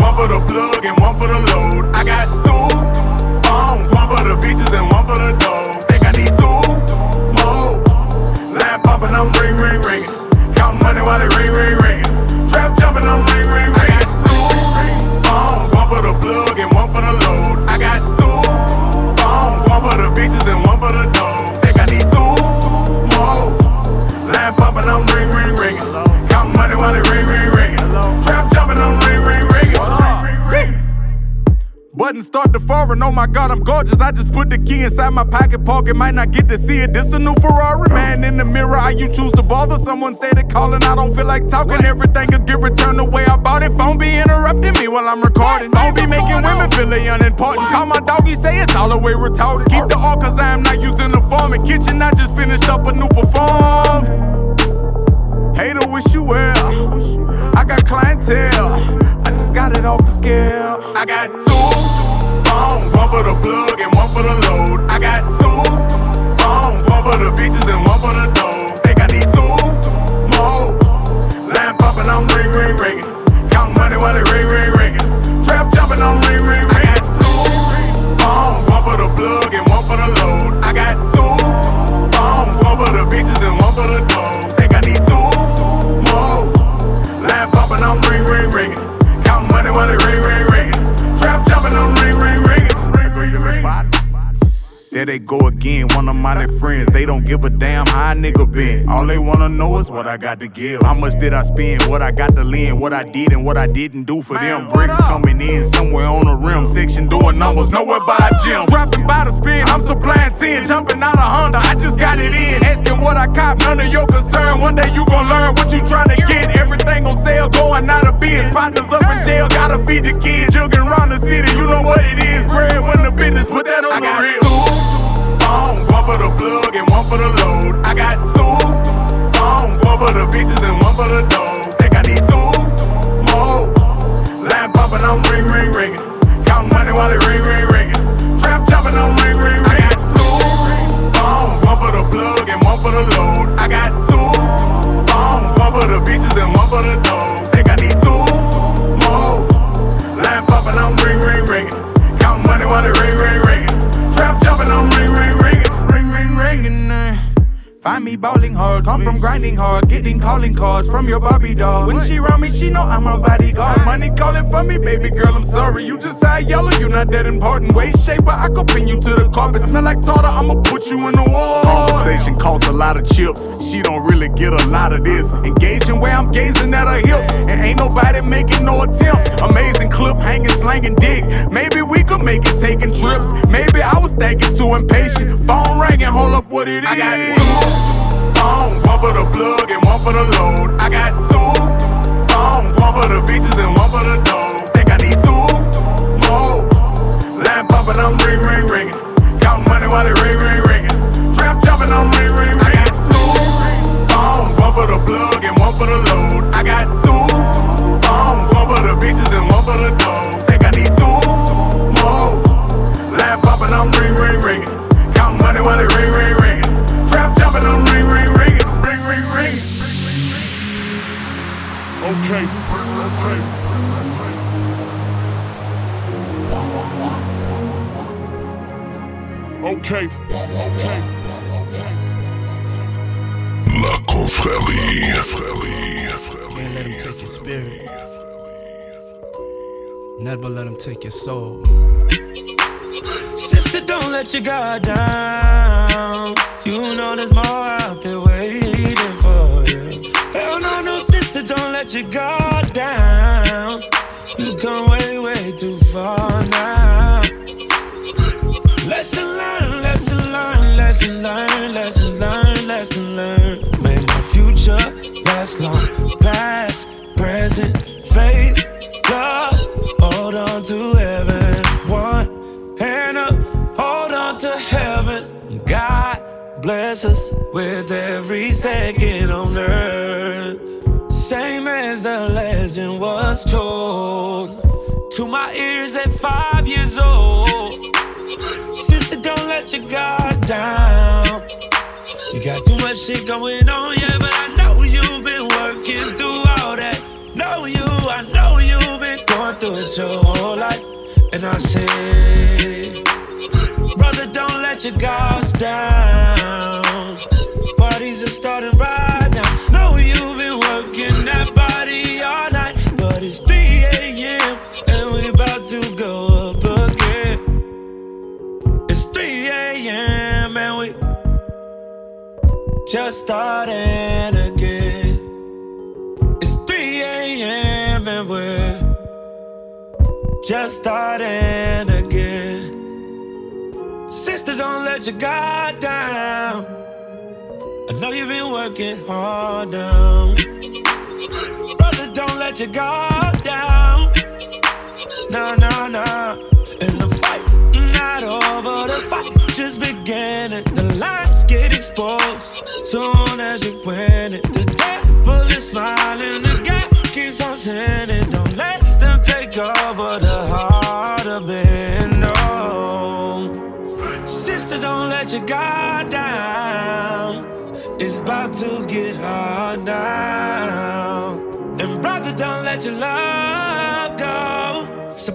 one for the plug and one for the load. I got two phones, one for the bitches and one for the dough. Think I need two more. Line popping, I'm ring, ring, ringing. Count money while it ring, ring, ringing. Trap jumping, I'm ring, start to foreign, oh my god, I'm gorgeous. I just put the key inside my pocket pocket, might not get to see it. This a new Ferrari, man in the mirror. How you choose to bother? Someone stated calling, I don't feel like talking. Everything could get returned the way I bought it. Phone be interrupting me while I'm recording. Phone be making women feel they unimportant. Call my doggy, say it's all the way retarded. Keep the all cause I am not using the form. In kitchen, I just finished up a new perform. Hater wish you well. I got clientele. I just got it off the scale. I got one for the plug and one for the load. I got two phones, one for the bitches and one for the dough. Think I need two more. Line popping, I'm ring, ring, ringing. Count money while it ring, ring, ringing. Trap jumping, I'm ring, ring, friends. They don't give a damn how a nigga been. All they wanna know is what I got to give. How much did I spend? What I got to lend? What I did and what I didn't do for them. Bricks coming in somewhere on the rim. Section doing numbers, nowhere by a gym. Dropping by the spin, I'm supplying 10. Jumping out of Honda, I just got it in. Asking what I cop, none of your concern. One day you gon' learn what you trying to get. Everything on sale, going out of biz. Partners up in jail, gotta feed the kids. Jugging around the city, you know what it is. Bread when the business, put that on the real. One for the plug and one for the load. I got two phones, one for the bitches and one for the dough. Think I need two more. Line popping, I'm ring, ring, ringing. Count money while it ring, ring, ringing. Trap jumping, I'm ring, ring, ringing. I got two phones, one for the plug and one for the load. I got two phones, one for the bitches and one for the dough. Think I need two more. Line popping, I'm ring, ring, ringing. Count money while it ring, ring, ringing. Trap jumping, I'm ring, ring, ringing. Uh. Find me bowling hard, come from grinding hard, getting calling cards from your Barbie doll. When she around me, she know I'm a bodyguard. Money calling for me, baby girl, I'm sorry. You just high yellow, you not that important. Waist shaper, I could pin you to the carpet. Smell like tartar, I'ma put you in the wall. Conversation costs a lot of chips. She don't really get a lot of this. Engaging where I'm gazing at her hips, and ain't nobody making no attempts. Amazing clip, hanging, slanging dick. Maybe we could make it taking trips. Maybe I was thinking too impatient. I got two phones, one for the plug and one for the load. It your whole life. And I say, brother, don't let your guards down. Parties are starting right now. Know you've been working that body all night, but it's 3 a.m. and we about to go up again. It's 3 a.m. and we just starting just starting again. Sister, don't let your guard down. I know you've been working hard now. Brother, don't let your guard down. No, no, no. And the fight not over. The fight just beginning. The lines get exposed soon as you win it. The devil is smiling. The guy keeps on sinning. Don't let them take over the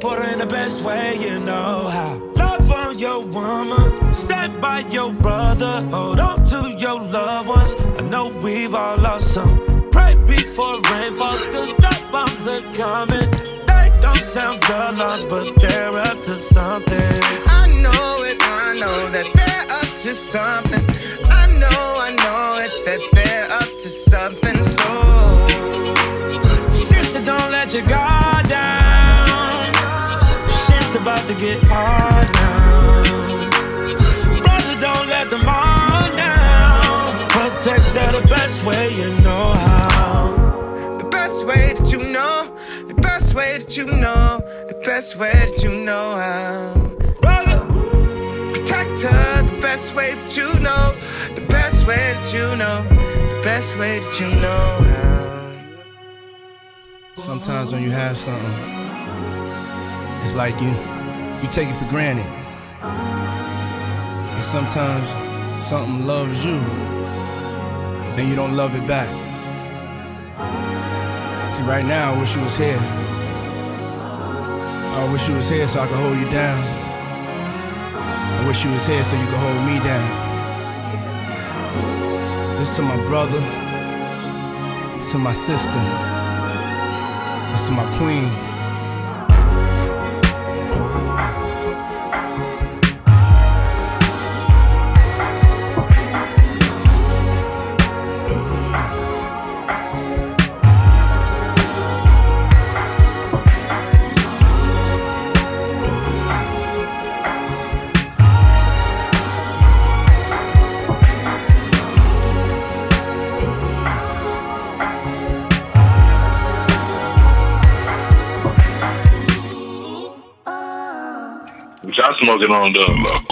Support her in the best way you know how. Love on your woman, stand by your brother. Hold on to your loved ones. I know we've all lost some. Pray before rain falls, cause night bombs are coming. They don't sound alarms, but they're up to something. I know it, I know that they're up to something. I know, I know it, that they're up to something. You know, the best way that you know how. Brother, Protect her the best way that you know, the best way that you know, the best way that you know how. Sometimes when you have something, it's like you you take it for granted. And sometimes something loves you and you don't love it back. See, right now I wish you was here. I wish you was here so I could hold you down. I wish you was here so you could hold me down. This to my brother, this to my sister. This to my queen. Smoking on though?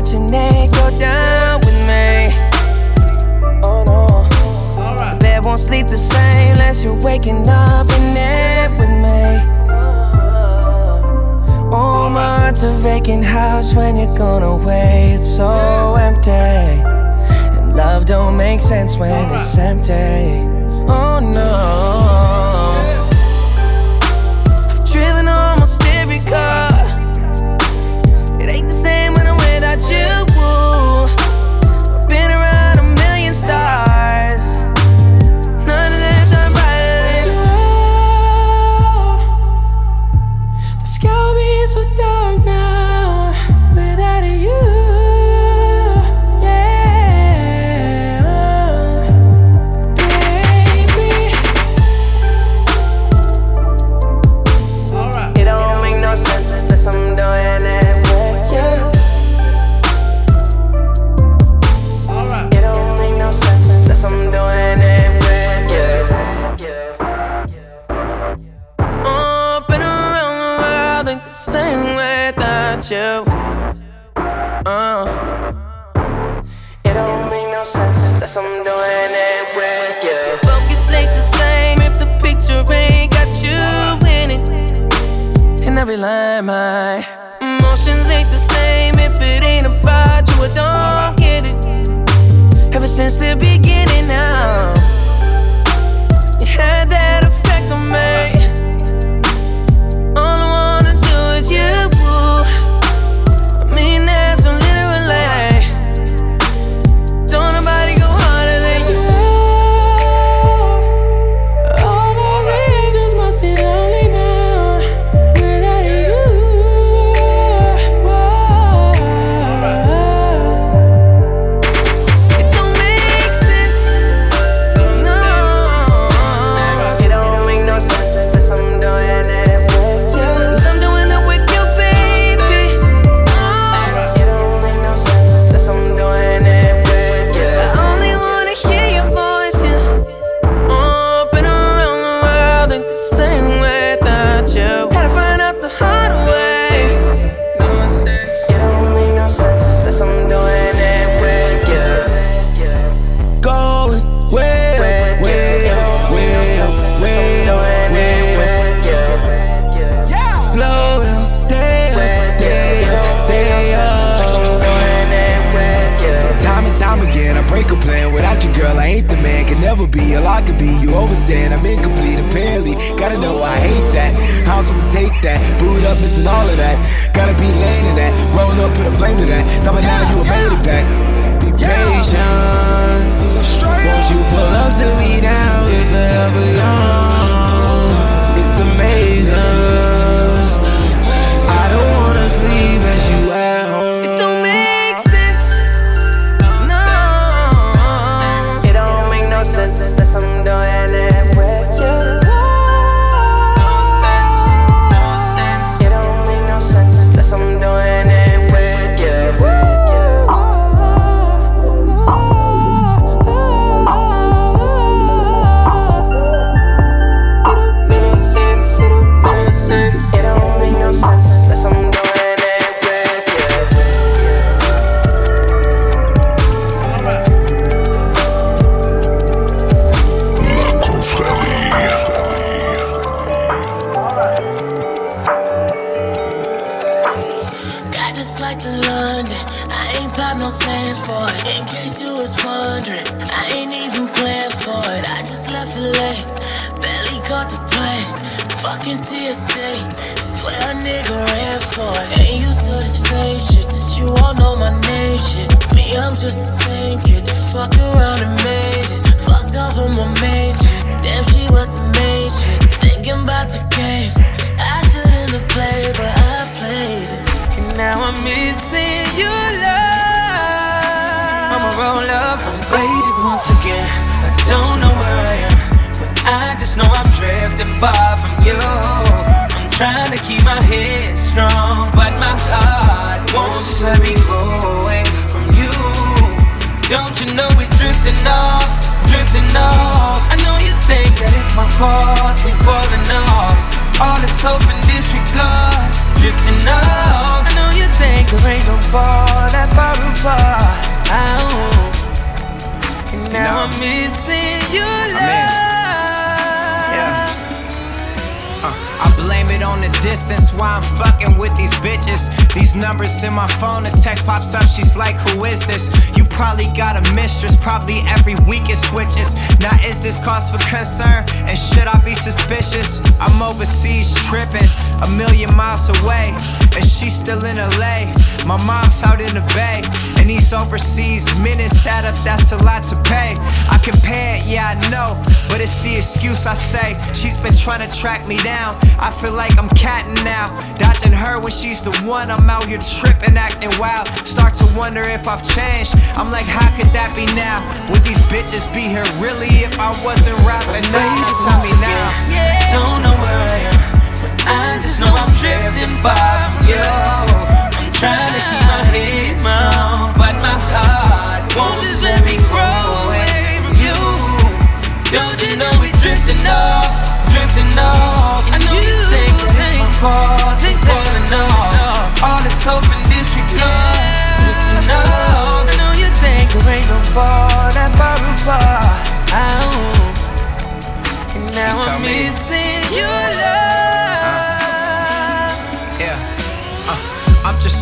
The same unless you're watching it go down with me. Oh no. The bed won't sleep the same unless you're waking up in it with me. Oh, my, it's a vacant house when you're gone away. It's so empty. And love don't make sense when it's empty. Oh no. I've driven almost every car. 结果。My emotions ain't the same if it ain't about you. I don't get it. Ever since the beginning, now Kid that fucked around and made it. Fucked off on my main damn she was the main chick. Thinking about the game, I shouldn't have played, but I played it. And now I'm missing your love. I'ma roll up. I'm faded once again. I don't know where I am, but I just know I'm drifting far from you. I'm trying to keep my head strong, but my heart won't just let me go away. Don't you know we're drifting off, drifting off? I know you think that it's my fault, we falling off. All this hope and disregard, drifting off. I know you think there ain't no fall that far apart. Oh. And now I'm missing your love. On the distance why I'm fucking with these bitches. These numbers in my phone, a text pops up, she's like, Who is this? You probably got a mistress, probably every week it switches. Now, is this cause for concern? And should I be suspicious? I'm overseas tripping, a million miles away, and she's still in LA. My mom's out in the bay, and these overseas minutes add up, that's a lot to pay. I compare it, yeah, I know, but it's the excuse I say. She's been trying to track me down. I feel like I'm catting now, dodging her when she's the one. I'm out here tripping, acting wild. Start to wonder if I've changed. I'm like, how could that be now? Would these bitches be here really if I wasn't rapping now? Tell me now. Don't know where I am, but I just know I'm drifting far from you. Trying to keep my head strong, but my heart won't just let me grow away from you. Don't you know we drifting off, drifting off? I know you think that it's my fault, think falling off. All this hope and disregard, drifting off. I know you think there ain't no fall that far apart.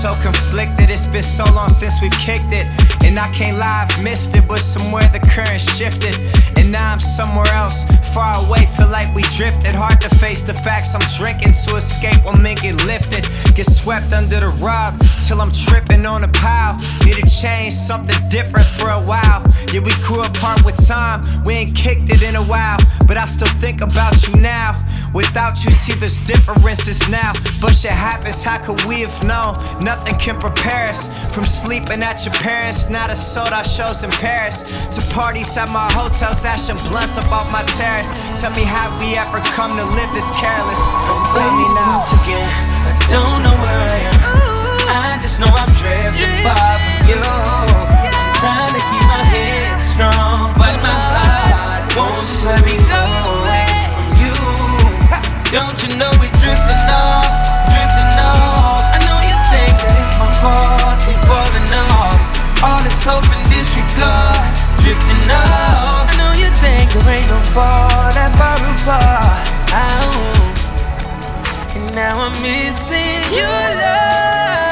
So conflicted. It's been so long since we've kicked it. And I can't lie, I've missed it. But somewhere the current shifted. And now I'm somewhere else. Far away, feel like we drifted. Hard to face the facts. I'm drinking to escape when men get lifted. Get swept under the rug till I'm tripping on a pile. Need to change something different for a while. Yeah, we grew apart with time. We ain't kicked it in a while. But I still think about you now. Without you, see there's differences now. But shit happens, how could we have known? Nothing can prepare us from sleeping at your parents. not a sold out shows in Paris. To parties at my hotels, ashing blunts up off my terrace. Tell me how we ever come to live this careless. Tell me Baby, now. once again, I don't know where I am. I just know I'm drifting far from you. I'm trying to keep my head strong, but my heart won't just let me go from you. Don't you know we drifting off, drifting off? I know you think that it's my fault, we falling off. All this hope and disregard, drifting off. There ain't no fall that far apart. Oh. And now I'm missing your love.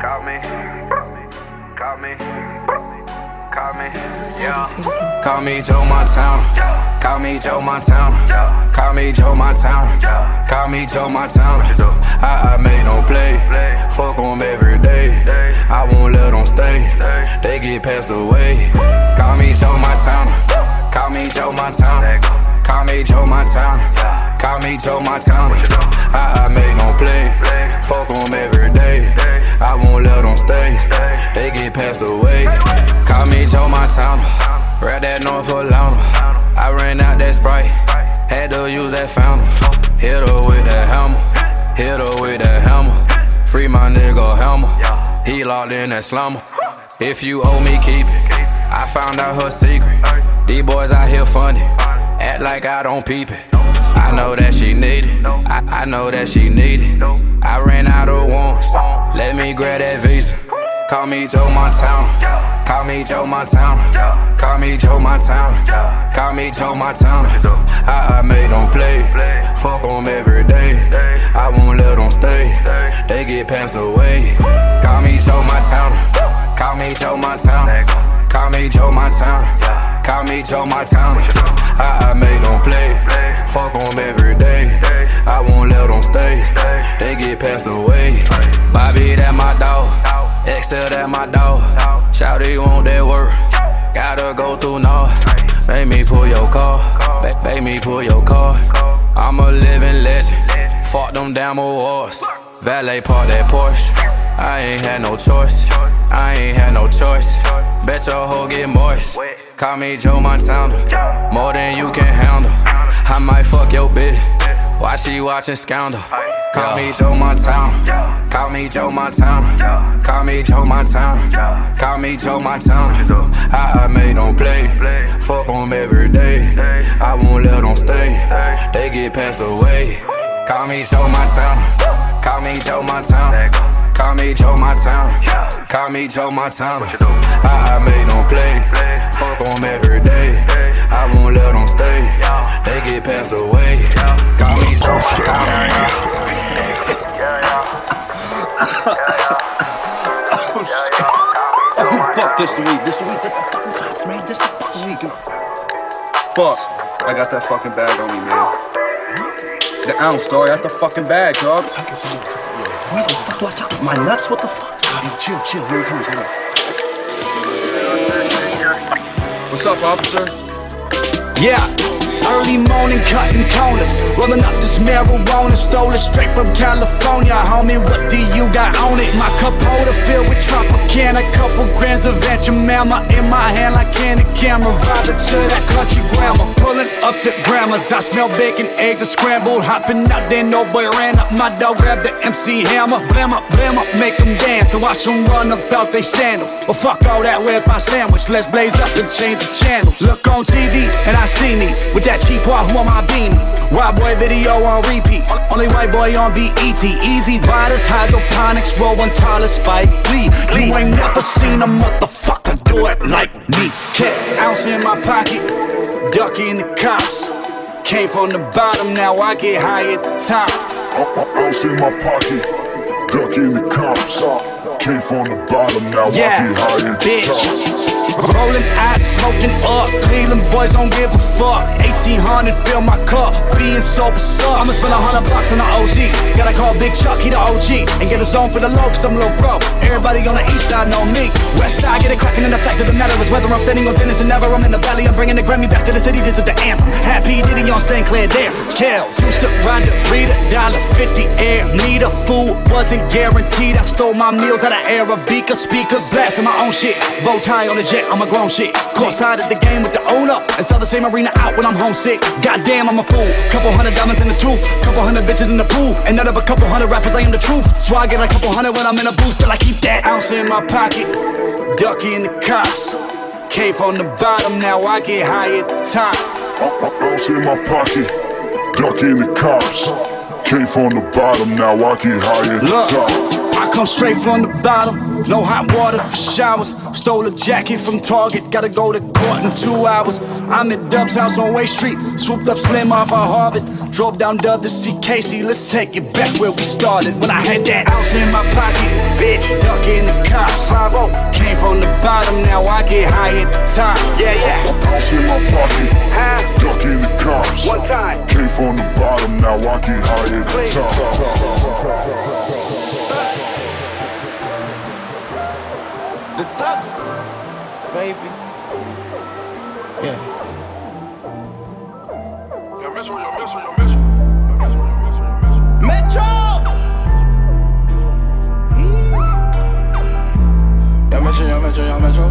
Got me. Got me. Got me. Yeah. Call me Joe Montana. Call me Joe Montana. Call me Joe Montana. Call me Joe Montana. I, I made no play. Fuck 'em every day. I won't let 'em stay. They get passed away. Call me Joe Montana. Call me Joe Montana. Call me Joe Montana. Call me Joe Montana. I, I made no play. Fuck 'em every day. I won't let 'em stay. They get passed away. Call me Joe Montana. Right that North Atlanta. I ran out that Sprite. Had to use that fountain. Hit her with that hammer. Hit her with that hammer. Free my nigga hammer. He locked in that slumber. If you owe me, keep it. I found out her secret. These boys out here funny. Act like I don't peep it. I know that she need it. I, I know that she need it. I ran out of ones. Let me grab that visa. Call me Joe Montana. Call me Joe Montana. Call me Joe Montana. Call me Joe Montana. I, I made them play. Fuck 'em every day. I won't let 'em stay. They get passed away. Call me Joe Montana. Call me Joe Montana. Call me Joe Montana. Call me Joe Montana. I, I made them play. Fuck 'em every day. I won't let 'em stay. They get passed away. Bobby, that my dog. Excel, that my dog. Shout you want that work. Gotta go through North. Make me pull your car. Make me pull your car. I'm a living legend. Fought them damn awards. Valet park that Porsche. I ain't had no choice. I ain't had no choice. Bet your hoe get moist. Call me Joe Montana. More than you can handle. I might fuck your bitch. Why she watching Scandal? Call me Joe Montana. Call me Joe Montana. Call me Joe Montana. Call me Joe Montana. I, I made them play. Fuck them every day. I won't let them stay. They get passed away. Call me Joe Montana. Call me Joe Montana. Call me Joe Montana. Call me Joe Montana. I, I made them play. Fuck them every day. I won't let them stay. They get passed away. Call me. Oh, fuck this the week. This the week. This the fucking cops, man. This the fucking week. Fuck. I got that fucking bag on me, man. The ounce, dog. I got the fucking bag, dog. Tuck it, son. Where the fuck do I tuck it? My nuts? What the fuck? Yo, chill, chill. Here he comes. Hold on. What's up, officer? Yeah. Early morning cutting corners, rolling up this marijuana, stole it straight from California. Homie, what do you got on it? My cup holder filled with Tropicana, couple grams of Mama in my hand like candy camera. Vibe to that country grammar, pulling up to grandma's. I smell bacon, eggs are scrambled, hopping out there. No boy ran up, my dog grabbed the MC Hammer, blam up, blam up, make them dance. And watch them run up out they sandals. But fuck all that, where's my sandwich? Let's blaze up and change the channels. Look on TV and I see me with that Chief Wahoo on my beanie. White boy video on repeat. Only white boy on BET. Easy riders, hydroponics, rolling taller Spike Lee. You ain't never seen a motherfucker do it like me. Cat ounce in my pocket, ducking the cops. Came from the bottom, now I get high at the top. Ounce in my pocket, ducking the cops. Came from the bottom, now Yeah, I get high at the bitch. top. Rolling out, smoking up. Cleveland boys don't give a fuck. 1800, fill my cup. Being sober sucks. I'ma spend a hundred bucks on the OG. Gotta call Big Chuck, he the OG. And get a zone for the low, cause I'm a little bro. Everybody on the east side know me. West side, get it cracking, and the fact of the matter is whether I'm standing on Dennis and never I'm in the valley. I'm bringing the Grammy back to the city. This is the anthem. Happy Diddy on St. Clair dancing. Kells used to ride the Rita, dollar fifty air. Need a food, wasn't guaranteed. I stole my meals out of Arabica speakers. Blasting my own shit. Bow tie on the jet, I'm a grown shit. Caught Courtside at the game with the owner. And sell the same arena out when I'm homesick. Goddamn, I'm a fool. Couple hundred diamonds in the tooth. Couple hundred bitches in the pool. And none of a couple hundred rappers, I am the truth. So I get a couple hundred when I'm in a booth. Still I keep that ounce in my pocket. Ducking the cops. Came from the bottom, now I get high at the top. Ounce in my pocket, ducking the cops. Came from the bottom, now I get high at the Look, top. I come straight from the bottom. No hot water for showers. Stole a jacket from Target. Gotta go to court in two hours. I'm at Dub's house on Way Street. Swooped up Slim off of Harvard. Drove down Dub to see Casey. Let's take it back where we started. When I had that ounce in my pocket. Bitch, ducking the cops. Came from the bottom, now I get high at the top. Yeah, yeah. Ounce in my pocket, ducking the cops. One time. Came from the bottom, now I get high at the top. The thug, baby. Yeah. Metro. Yeah, Metro, yeah, Metro, yeah, Metro.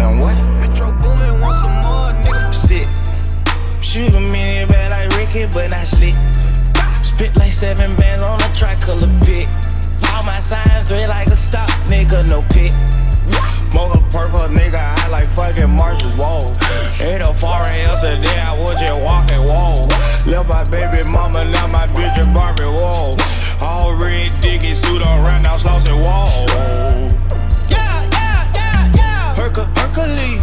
And what? Metro Boomin want some more, nigga. Sit. Shoot a minute bad like Ricky, but not slick. Spit like seven bands on a tricolor pit. All my signs red like a stop, nigga, no pit. Mocha purple, nigga, I like fucking Marshall's wall. Ain't no foreign yesterday, I was just walking wall. Left my baby mama, now my bitch is Barbie wall. All red diggy suit on round now Slauson wall. Yeah, yeah, yeah, yeah. Hercules.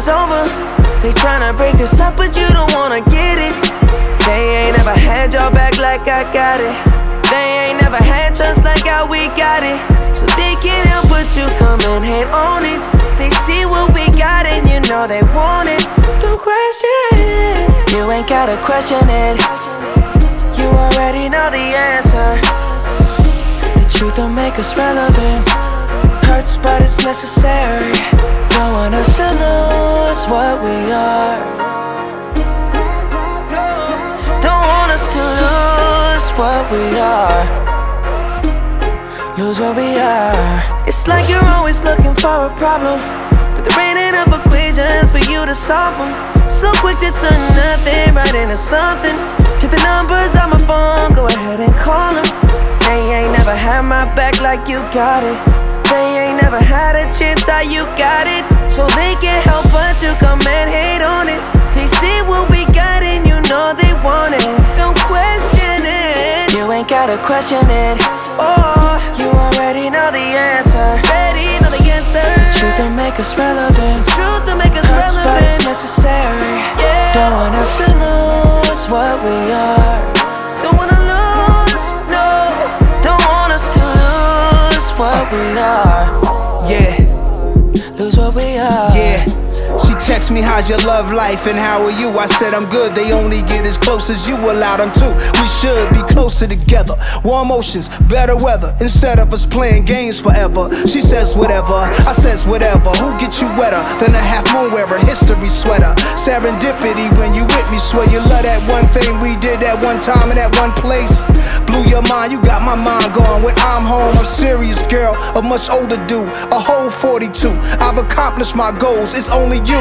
is over. They tryna break us up, but you don't wanna get it. They ain't never had your back like I got it. They ain't never had just like how we got it. So they can't help but you come and hate on it. They see what we got and you know they want it. Don't question it. You ain't gotta question it. You already know the answer. The truth don't make us relevant. Hurts, but it's necessary. I want us to lose what we are. Don't want us to lose what we are. Lose what we are. It's like you're always looking for a problem, but there ain't enough equations for you to solve them. So quick to turn nothing right into something. Get the numbers on my phone, go ahead and call them. Hey, ain't never had my back like you got it never had a chance, how you got it? So they can't help but to come and hate on it. They see what we got and you know they want it. Don't question it. You ain't gotta question it. Oh, you already know the answer. Already know the answer. The truth to make us relevant. The truth to make us Hurts, relevant. But it's necessary. Yeah. Don't want us to lose what we are. Don't wanna. what we are. Yeah. Lose what we are. Yeah text me, how's your love life and how are you? I said, I'm good. They only get as close as you allow them to. We should be closer together. Warm oceans, better weather. Instead of us playing games forever. She says, whatever. I says, whatever. Who gets you wetter than a half moon wearer? History sweater. Serendipity when you with me. Swear you love that one thing we did that one time in that one place. Blew your mind, you got my mind going. When I'm home, I'm serious, girl. A much older dude, a whole 42. I've accomplished my goals, it's only you.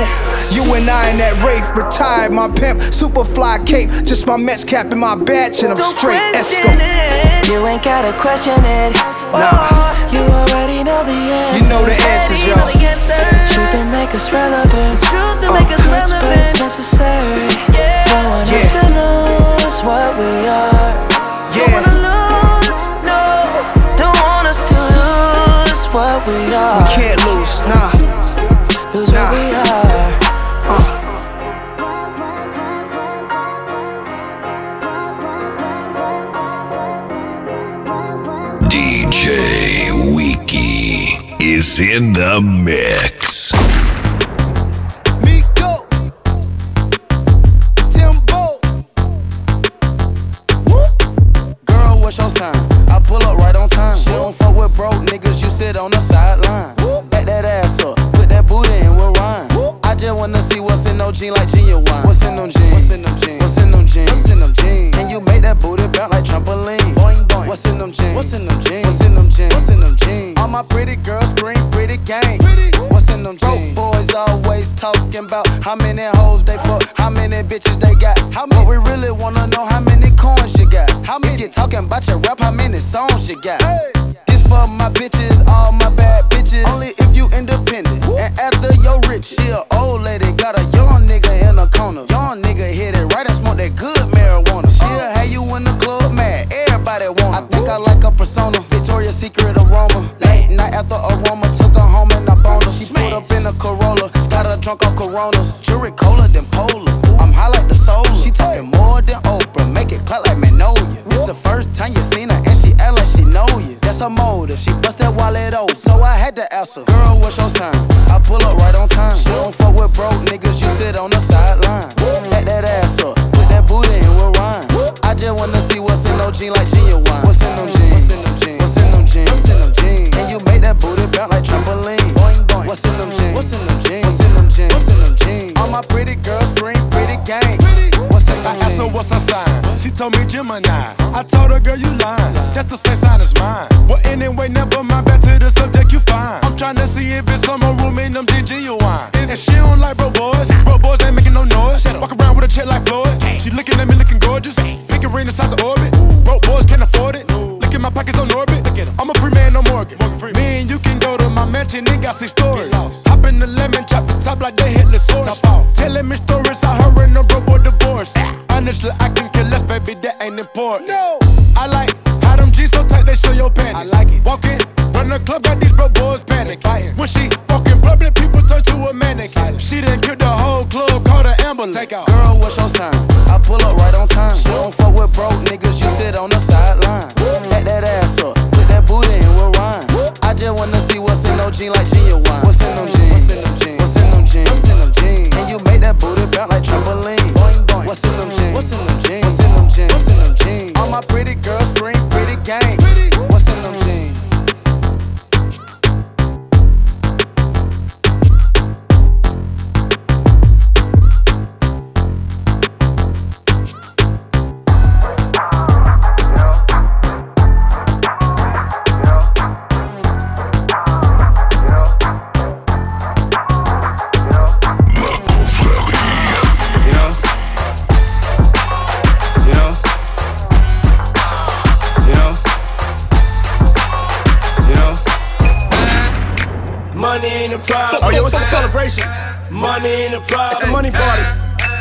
You and I in that rafe, retired my pimp, super fly cape, just my Mets cap and my badge, and I'm Don't straight. Esco. You ain't gotta question it. Nah. Oh, you already know the answer. You know the answers, yo. The, answer. the truth that make us relevant. The truth that uh, make us uh, hurts, relevant. but it's necessary. Yeah. Don't want yeah. us to lose what we are. Yeah. Don't wanna lose, no. Don't want us to lose what we are. We can't lose, nah. is in the mix. How many hoes they fuck? How many bitches they got? How many? But we really wanna know how many coins you got. How many? If you talking about your rap, how many songs you got? Hey. This for my bitch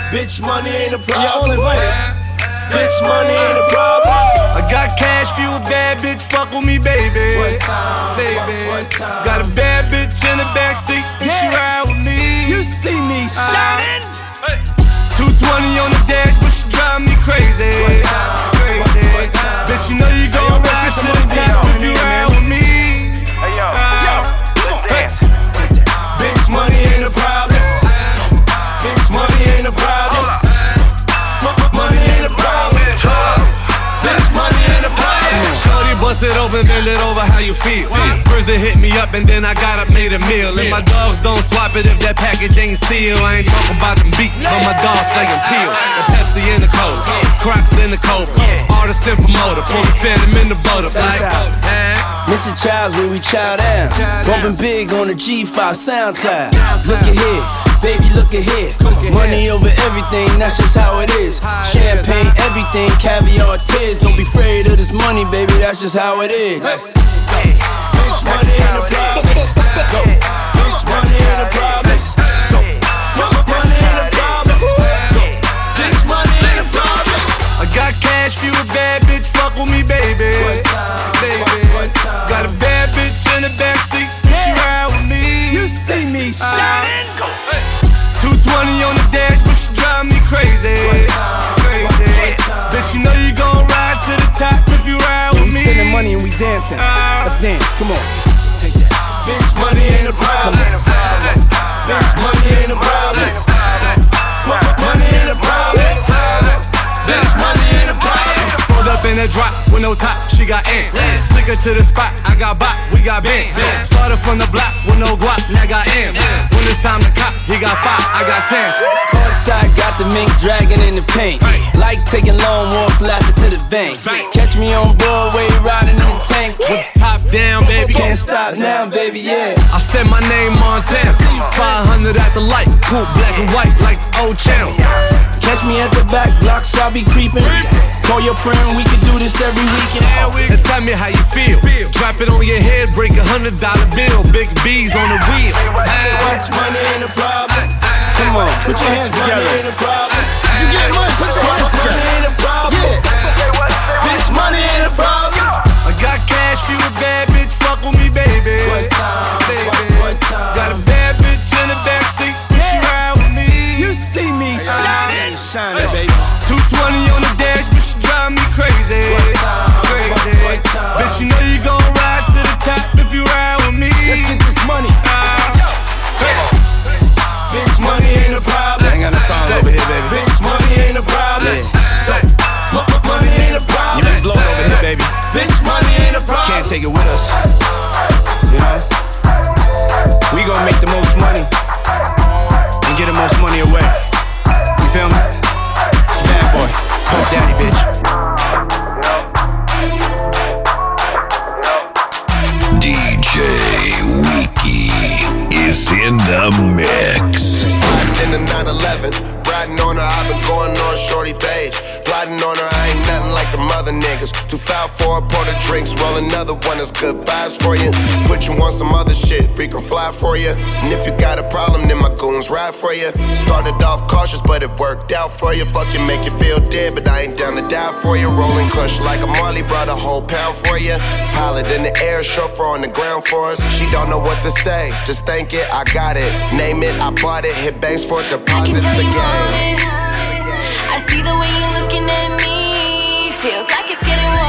Bitch, money ain't a problem. Bitch, money ain't a problem. I got cash, few bad bitch, fuck with me, baby. One time, baby. One, one time. Got a bad bitch in the backseat, and yeah. she ride with me. You see me uh-huh. shining? Hey. 220 on the dash, but she drive me crazy. One time, crazy. One, one time. Bitch, you know you gon' rise to the top if you ride with me. Bust it open, bend it over, how you feel? First they hit me up and then I got up, made a meal. And my dogs don't swap it if that package ain't sealed. I ain't talking about them beats, but my dogs slinging peel. The Pepsi in the cold, Crocs in the cold. All the simple motor, pull the phantom in the boat up like. Mr. Childs where we chow down. Bumping big on the G5 SoundCloud. Look at here. Baby, look at here. Money over everything, that's just how it is. Champagne, everything, caviar, tears. Don't be afraid of this money, baby, that's just how it is. Bitch, money ain't a problem. Go. Bitch, money ain't a problem. Go. Money ain't a problem. Go. Bitch, money ain't a problem. I got cash for a bad bitch, fuck with me, baby. Baby. Got a bad bitch in the backseat, You see me uh-huh. shining. 220 on the dash, but she drive me crazy. Crazy. Bitch, you know you gon' ride to the top if you ride with we me. spending money and we dancing. Uh-huh. Let's dance, come on. Take that. Bitch, money ain't a problem. Bitch, money ain't a problem. Money ain't a problem. Bitch, money ain't a problem. Pulled up in a drop with no top, she got in. Took her to the spot, I got bop, we got bent. Started from the block with no guap, now got M. When it's time to cop, he got five, I got ten. Courtside, got the mink dragging in the paint. Like taking long walks, laughing to the bank. Catch me on Broadway, riding in the tank. With top down, baby. Can't stop now, baby, yeah. I said my name Montana. 500 at the light, cool black and white like old Chanel. Catch me at the back blocks, I'll be creeping. Call your friend, we can do this every weekend. And tell me how you feel. Drop it on your head, break a hundred dollar bill. Big B's on the wheel. Bitch, money ain't a problem. Come on, put your hands Money together. ain't problem. You get money, put your hands Money together. ain't a problem. Bitch, money ain't a problem. I got cash for you a bad bitch, fuck with me, baby. One time, baby. one time. Got a bad bitch in the backseat, shining, shining, baby. 220 on the dash, but she drive me crazy. Crazy. Bitch, you know you gon' ride to the top if you ride with me. Let's get this money. Uh, bitch, money ain't a problem. ain't got no problem over here, baby. Bitch, money ain't a problem. Yeah. Money ain't a problem. You been blown over here, baby. Bitch, money ain't a problem. Can't take it with us. You know? We gonna make the most money and get the most money away. You feel me? Bad boy. Puff daddy, bitch. DJ Wiki is in the mix. Sliding in the 911, riding on her, I've been going on shorty page. Plotting on her, I ain't nothing like the mother niggas. Too foul for a pour of drinks, roll another one that's good vibes for you. Put you on some other shit, freak or fly for you. And if you got a problem, then my goons ride for you. Started off cautious, but it worked out for you. Fuck you, make you feel dead, but I ain't down to die for you. Rolling crush like a Marley, brought a whole pound for you. Pilot in the air, chauffeur on the ground for us. She don't know what to say, just think it, I got it. Name it, I bought it, hit banks for deposits, the you want game. I see the way you're looking at me. Feels like it's getting warmer.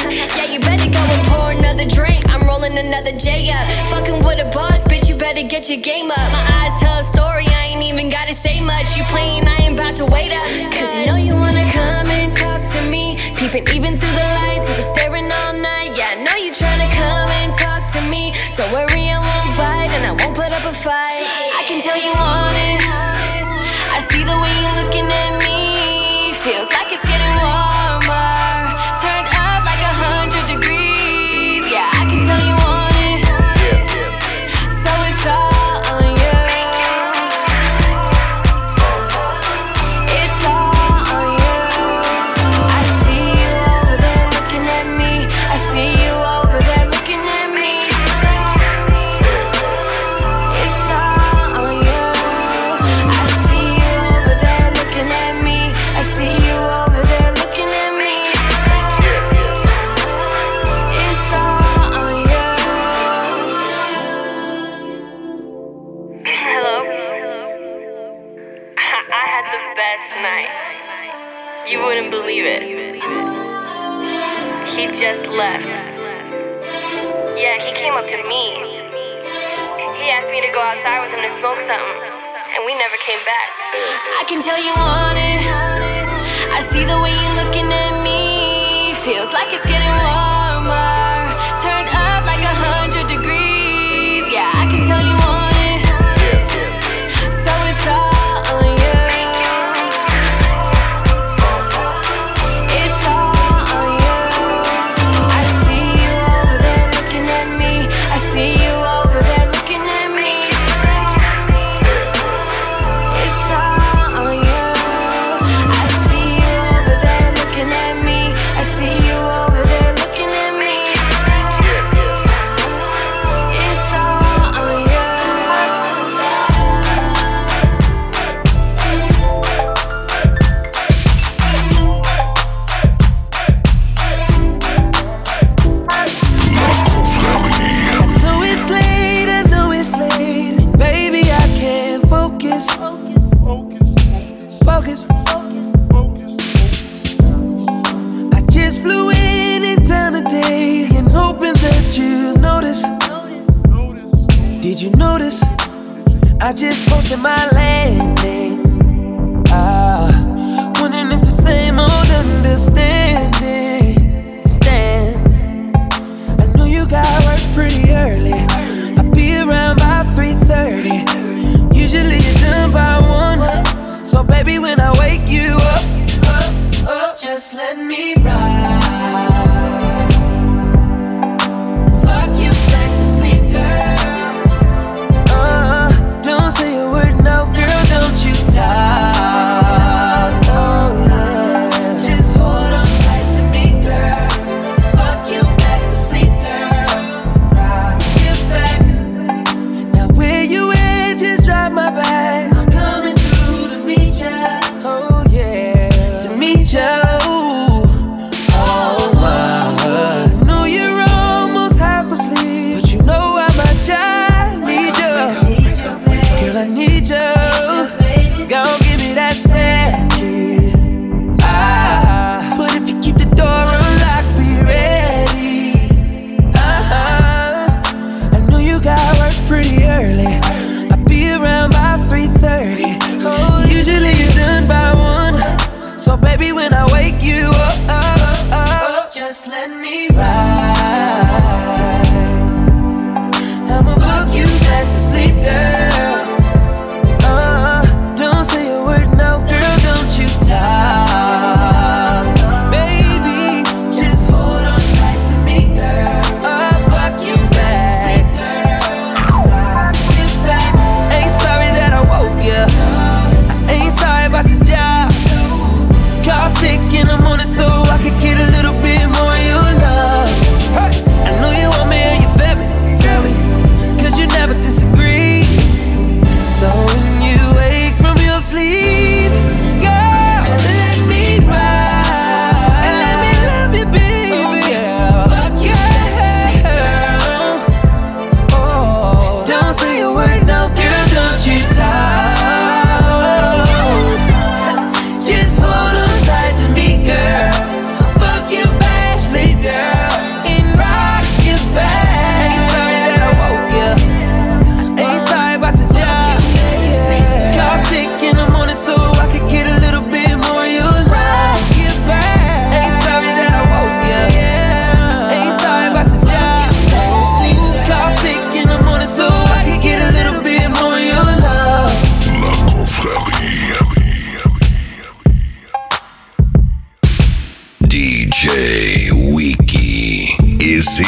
Permission. Yeah, you better go and pour another drink. I'm rolling another J up. Fucking with a boss, bitch, you better get your game up. My eyes tell a story, I ain't even gotta say much. You playing, I ain't about to wait up. Cause you know you wanna come and talk to me. Peeping even through the lights, you been staring all night. Yeah, I know you tryna come and talk to me. Don't worry, I won't bite and I won't put up a fight. I can tell you want it. I see the way you're looking at me. Feels like it's getting warmer. the best night. You wouldn't believe it. He just left. Yeah, he came up to me. He asked me to go outside with him to smoke something, and we never came back. I can tell you want it. I see the way you're looking at me. Feels like it's getting warm.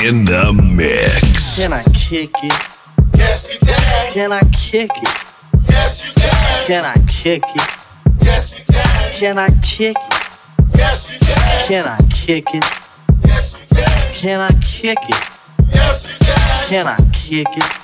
in the mix. Can I kick it? Yes, you can. Can I kick it? Yes, you can. Can I kick it? Yes, you can. Can I kick it? Yes, you can. Can I kick it? Yes, you can. Can I kick it? Yes, you can. Can I kick it?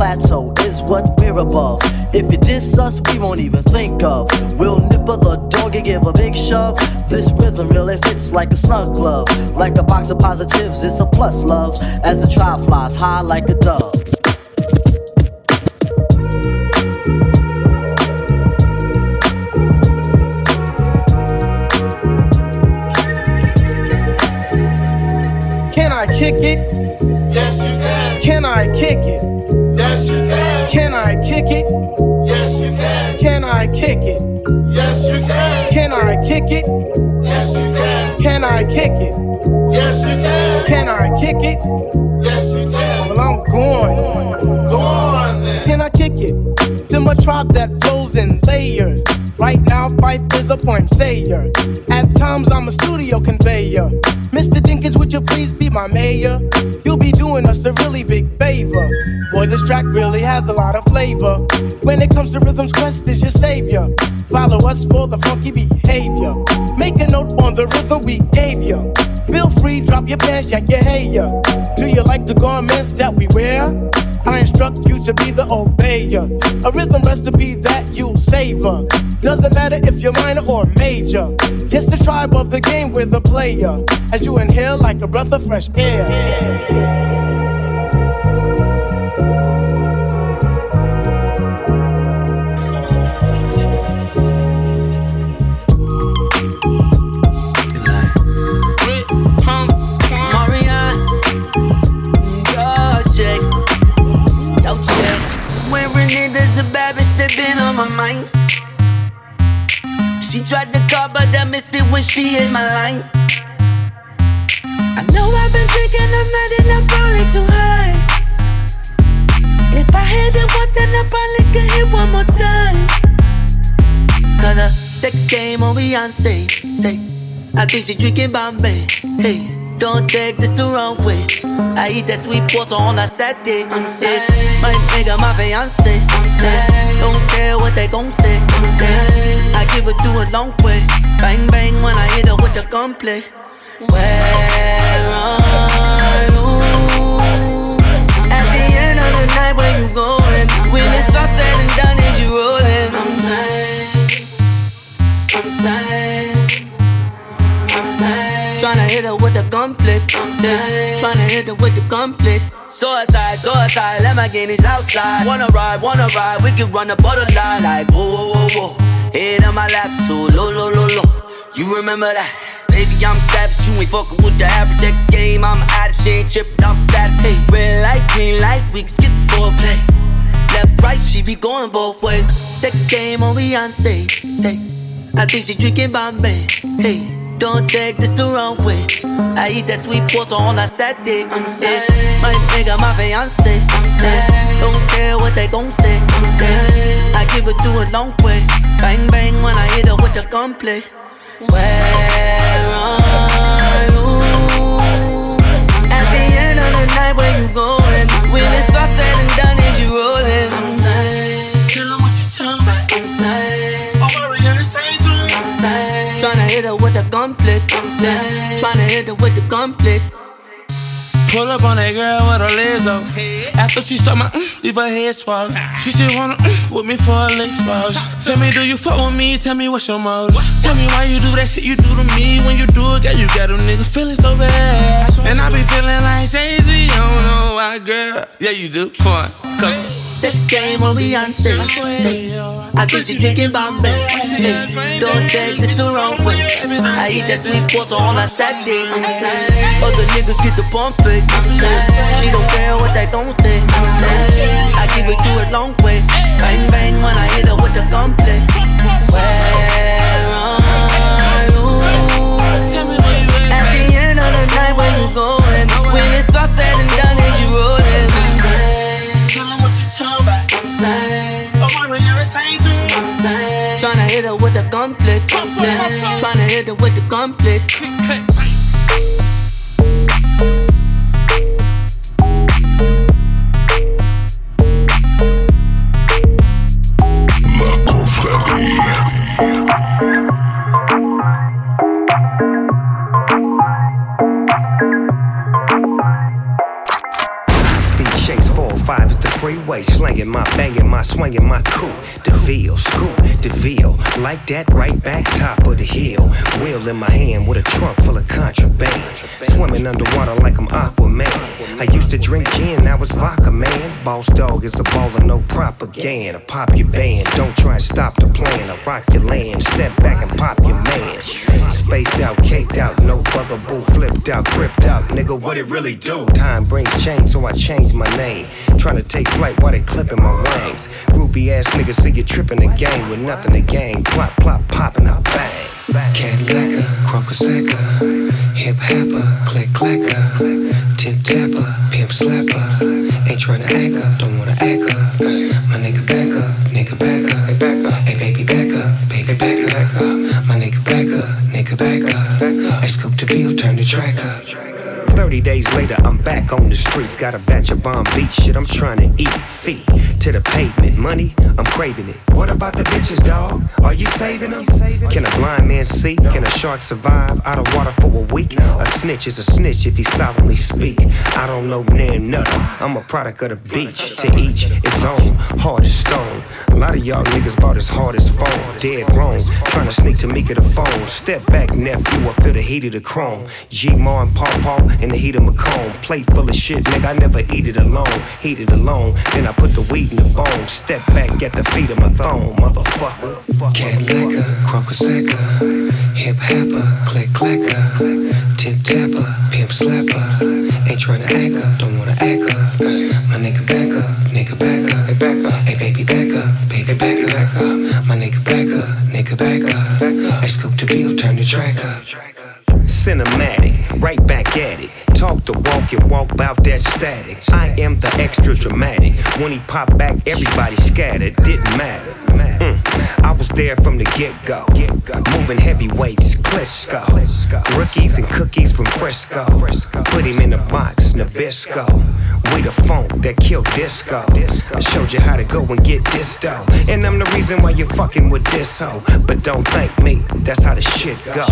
plateau is what we're above. If you diss us, we won't even think of. We'll nipper the dog and give a big shove. This rhythm really fits like a snug glove. Like a box of positives, it's a plus love. As the Tribe flies high like a dove. Can I kick it? Yes, you can. Can I kick it? I kick it? Yes, you can. Can I kick it? Yes, you can. Well, I'm going. Go on then. Can I kick it? To my tribe that flows in layers. Right now, Phife is a poem sayer. At times, I'm a studio conveyor. Mr. Dinkins, would you please be my mayor? You'll be doing us a really big favor. Boy, this track really has a lot of flavor. When it comes to rhythms, Quest is your savior. Follow us for the funky behavior. Make a note on the rhythm we gave you. Feel free, drop your pants, yank your hair. Do you like the garments that we wear? I instruct you to be the obeyer. A rhythm recipe that you savor. Doesn't matter if you're minor or major. Yes, the tribe of the game, we're the player. As you inhale like a breath of fresh air. Mind. She tried to call, but I missed it when she hit my line. I know I've been drinking, I'm not and I'm probably too high. If I hit it once, then I probably could hit one more time. Cause a sex game on Beyonce. Say, I think she drinking Bombay. Hey, don't take this the wrong way. I eat that sweet pasta on a Saturday. I'm sick. My nigga, my fiance. I'm sick. Don't care what they gon' say. I'm sick. I give it to a long way. Bang bang when I hit her with the gunplay. Where are you? At the end of the night, where you going? When it's all said and done, is you rolling? I'm sad. I'm sad. Tryna hit her with the. I'm sad. Tryna hit her with the gunplay. Suicide, suicide, Let my Lamborghinis outside. Wanna ride, wanna ride, we can run the borderline like whoa, whoa, whoa, whoa. Head on my lap, so low, low, low, low. You remember that? Baby, I'm savage, you ain't fucking with the average X game. I'm out of she ain't tripping off status. Hey, red light, green light, we can skip the foreplay. Left, right, she be going both ways. Sex game on Beyonce. Say, I think she drinking Bombay. Hey, don't take this the wrong way. I eat that sweet pasta on a Saturday. I'm sick. My nigga, my fiance. I'm sick. Don't care what they gon' say. I'm sick. I give it to a long way. Bang bang when I hit her with the gunplay. Where are you? At the end of the night, where you going? When it's with the gunplay. Sad. Tryna hit her with the gunplay. Pull up on that girl with her legs up. After she saw my mm, leave her head swell. She just wanna mm, with me for a leg spouse. Tell me, do you fuck with me? Tell me what's your motive. Tell me why you do that shit you do to me. When you do it, girl, you got a nigga feeling so bad. And I be feeling like Jay Z. I don't know why, girl. Yeah, you do. Come on, come. Sex game when we on Beyonce. I think she drinking Bombay. Hey, don't take this the wrong way. I eat that sweet pasta on a Saturday. Other niggas get the. I'm sad. She don't care what they gon' say. I give it to a long way. Bang bang when I hit her with the gunplay. Where are you? At the end of the night, where you going? When it's all with the gunplay. Tryna hit it with the gunplay. Freeway. Slanging my, banging my, swinging my coupe. DeVille, scoop, DeVille. Like that, right back, top of the hill. Wheel in my hand with a trunk full of contraband. Swimming underwater like I'm Aquaman. I used to drink gin, now it's vodka, man. Boss dog is a baller, no propaganda. Pop your band, don't try and stop the plan. I rock your land, step back and pop your man. Spaced out, caked out, no bugaboo, flipped out, gripped out. Nigga, what it really do? Time brings change, so I changed my name. Trying to take flight while they clipping my wings. Groupie ass niggas see you tripping the game with nothing to gain. Plop, plop, popping a bang. Cadillac, crocosecca, hip hopper, click clacker, tip tapper, pimp slapper. Ain't tryna act up, don't wanna act up. My nigga back up, nigga back up, hey back up, hey baby back up, baby back up. My nigga back up, nigga back up. I scoop the field, turn the track up. 30 days later, I'm back on the streets. Got a batch of bomb beat shit. I'm trying to eat feet to the pavement. Money, I'm craving it. What about the bitches, dog? Are you saving them? Can a blind man see? Can a shark survive out of water for a week? A snitch is a snitch if he solemnly speak. I don't know near nothing. I'm a product of the beach. To each its own. Hard as stone. A lot of y'all niggas bought as hard as phone. Dead wrong. Trying to sneak to the phone. Step back, nephew. I feel the heat of the chrome. G Ma and Paw Paw in the heat of Macomb. Plate full of shit, nigga. I never eat it alone. Heat it alone. Then I put the weed in the bone. Step back at the feet of my throne, motherfucker. Cadillac, crocosecca, hip hopper, click clacker, tip tapper, pimp slapper. Ain't tryna act up, don't wanna act up. My nigga back up, nigga back up, hey back up, hey baby back up, baby back up, back up. My nigga back up, nigga back up. I scoop the field, turn the track up. Cinematic, right back at it. Talk the walk and walk about that static. I am the extra dramatic. When he popped back, everybody scattered. Didn't matter. There from the get go. Moving heavyweights, Klitschko. Rookies and cookies from Frisco. Put him in a box, Nabisco. We the funk that killed disco. I showed you how to go and get disto. And I'm the reason why you're fucking with this hoe. But don't thank me, that's how the shit go.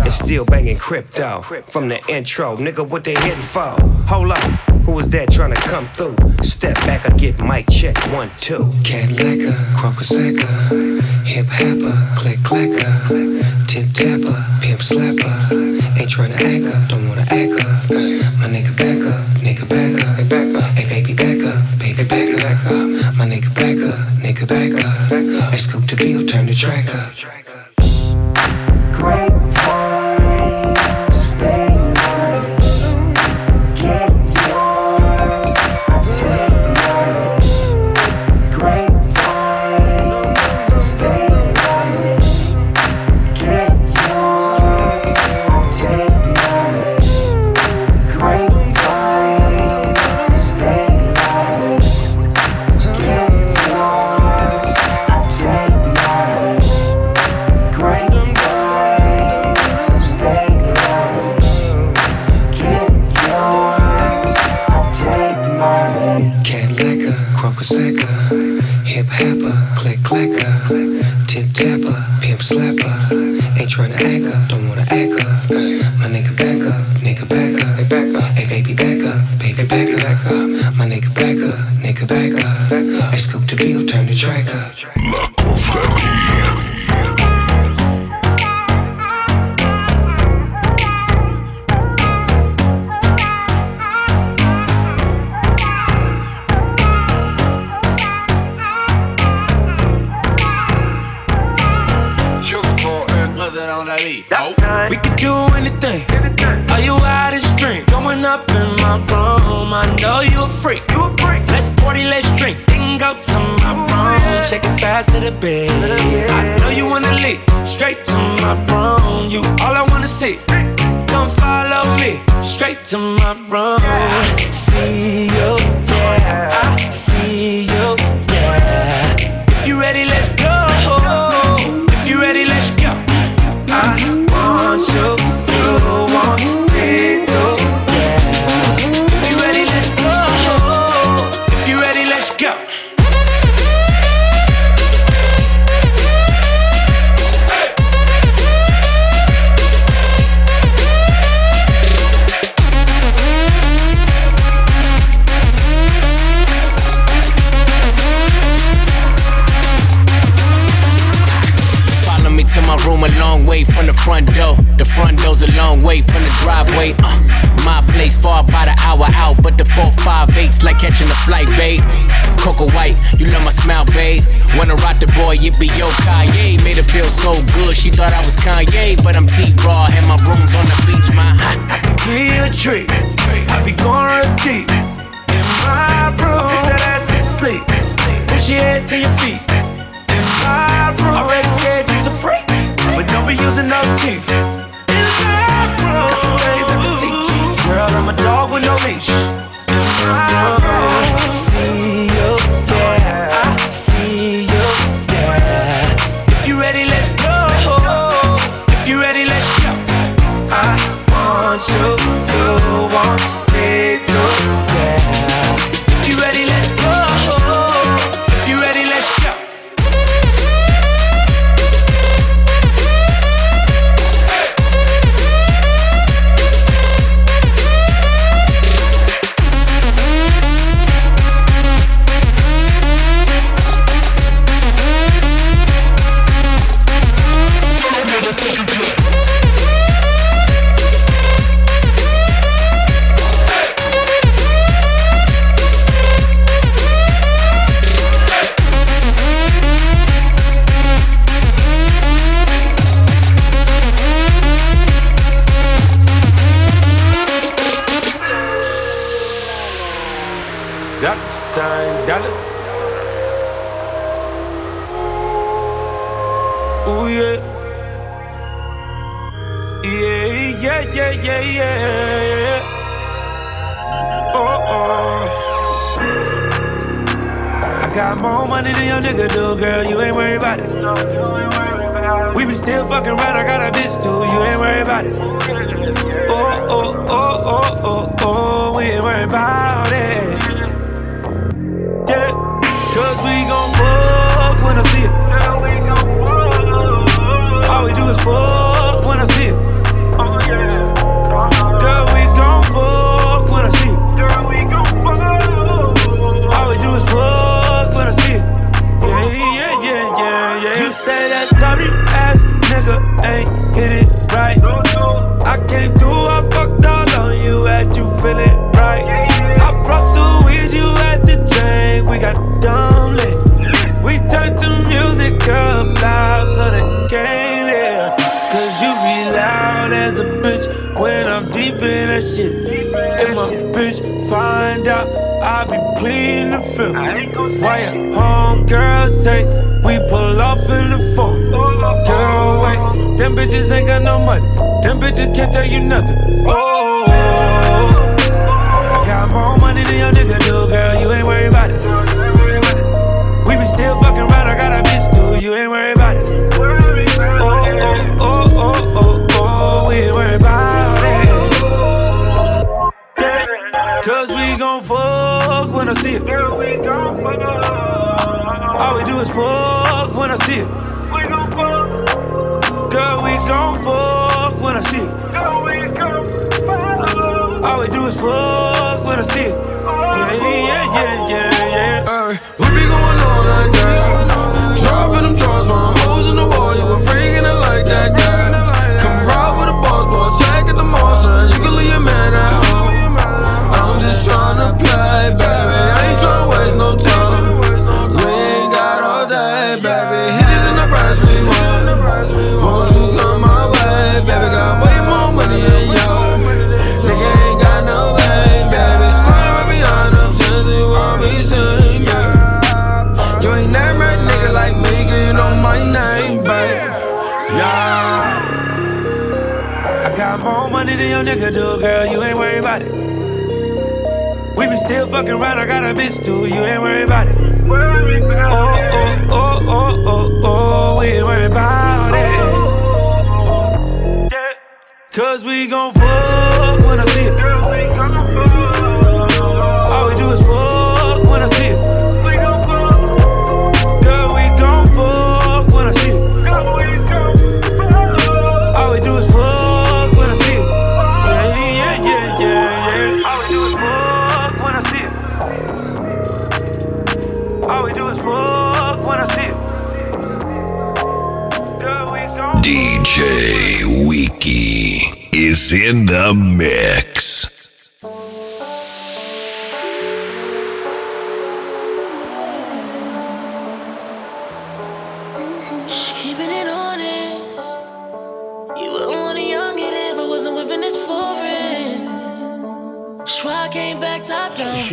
And still banging crypto from the intro. Nigga, what they hitting for? Hold up, who was that trying to come through? Step back, I get mic check one, two. Cadillac, crocosecca, hip hopper, click clacker, tip tapper, pimp slapper. Ain't tryna act up, don't wanna act up. My nigga back up, nigga back up, hey back up, hey baby back up, baby back up, back up. My nigga back up, nigga back up, back up. I scoop the field, turn the track up. Nothing on that beat. We could do anything. Are you out of drink? Going up in my room. I know you a freak. Let's party, let's drink. Then go to my room. Shake it fast to the bed. I know you wanna leave. Straight to my room. You all I wanna see. Come follow me. Straight to my room. I see you, yeah. I see you, yeah. If you ready, let's go. front door. The front door's a long way from the driveway. Uh, my place far by the hour out, but the four five eights like catching a flight, babe. Coco White, you love my smile, babe. Wanna rock the boy, it be yo Kanye. Made her feel so good, she thought I was Kanye, but I'm T Raw, and my room's on the beach, my. I can give you a treat. I be going deep in my room. That ass to sleep. Push your head to your feet. be using no teeth. In. Got some things I teach you. Girl, I'm a dog with no leash. In. See you.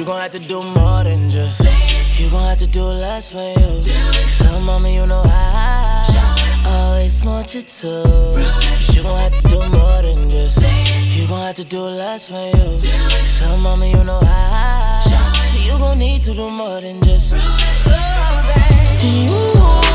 Gon' have to do more than just. You gon' have to do less for you. So, mama, you know I always want you to. You gon' have to do more than just. You gon' have to do less for you. So, mama, you know I. So, you gon' need to do more than just. Oh, you know,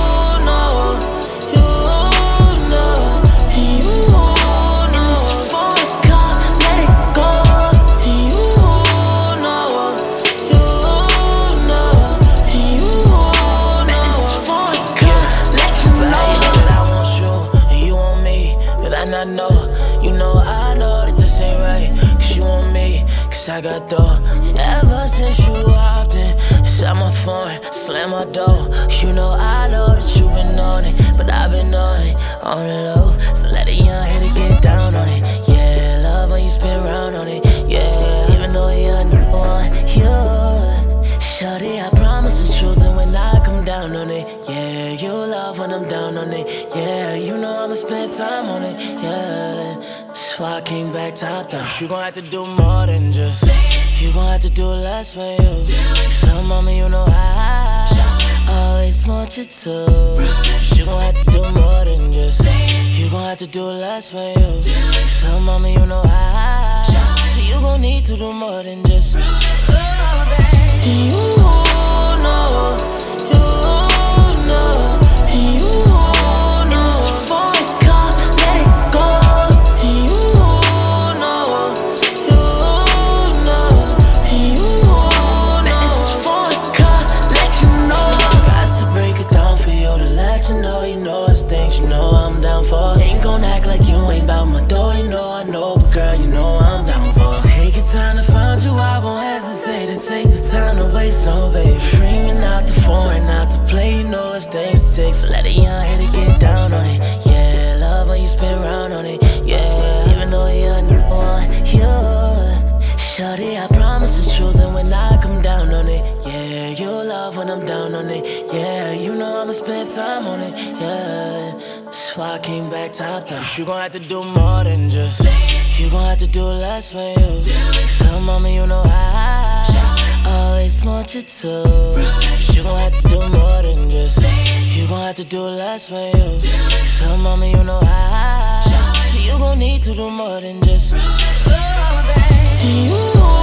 dough. Ever since you hopped in, shut my phone, slam my door. You know, I know that you been on it, but I've been on it, on the low. So let a young hitter get down on it. Yeah, love when you spin round on it. Yeah, even though you're new one, you. Shorty, I promise the truth, and when I come down on it, yeah, you love when I'm down on it, yeah, you know I'ma spend time on it, yeah. So I came back top down. You gon' have to do more than just. You gon' have to do less for you. So, mama, you know I always want you to. You gon' have to do more than just. You gon' have to do less for you. So, mama, you know I. So you gon' need to do more than just. Do You know, waste baby. Ringing out the phone, not to play. You know it's take. So let a young hitter get down on it. Yeah, love when you spin round on it. Yeah, even though you're a new one, you. Shorty, I promise the truth, and when I come down on it, yeah, you love when I'm down on it, yeah, you know I'ma spend time on it, yeah. So I came back top down. You gon' have to do more than just, you gon' have to do less for you. So, mama, you know I always want you to. You gon' have to do more than just, you gon' have to do less for you. So, mama, you know I, so you gon' need to do more than just. Oh, you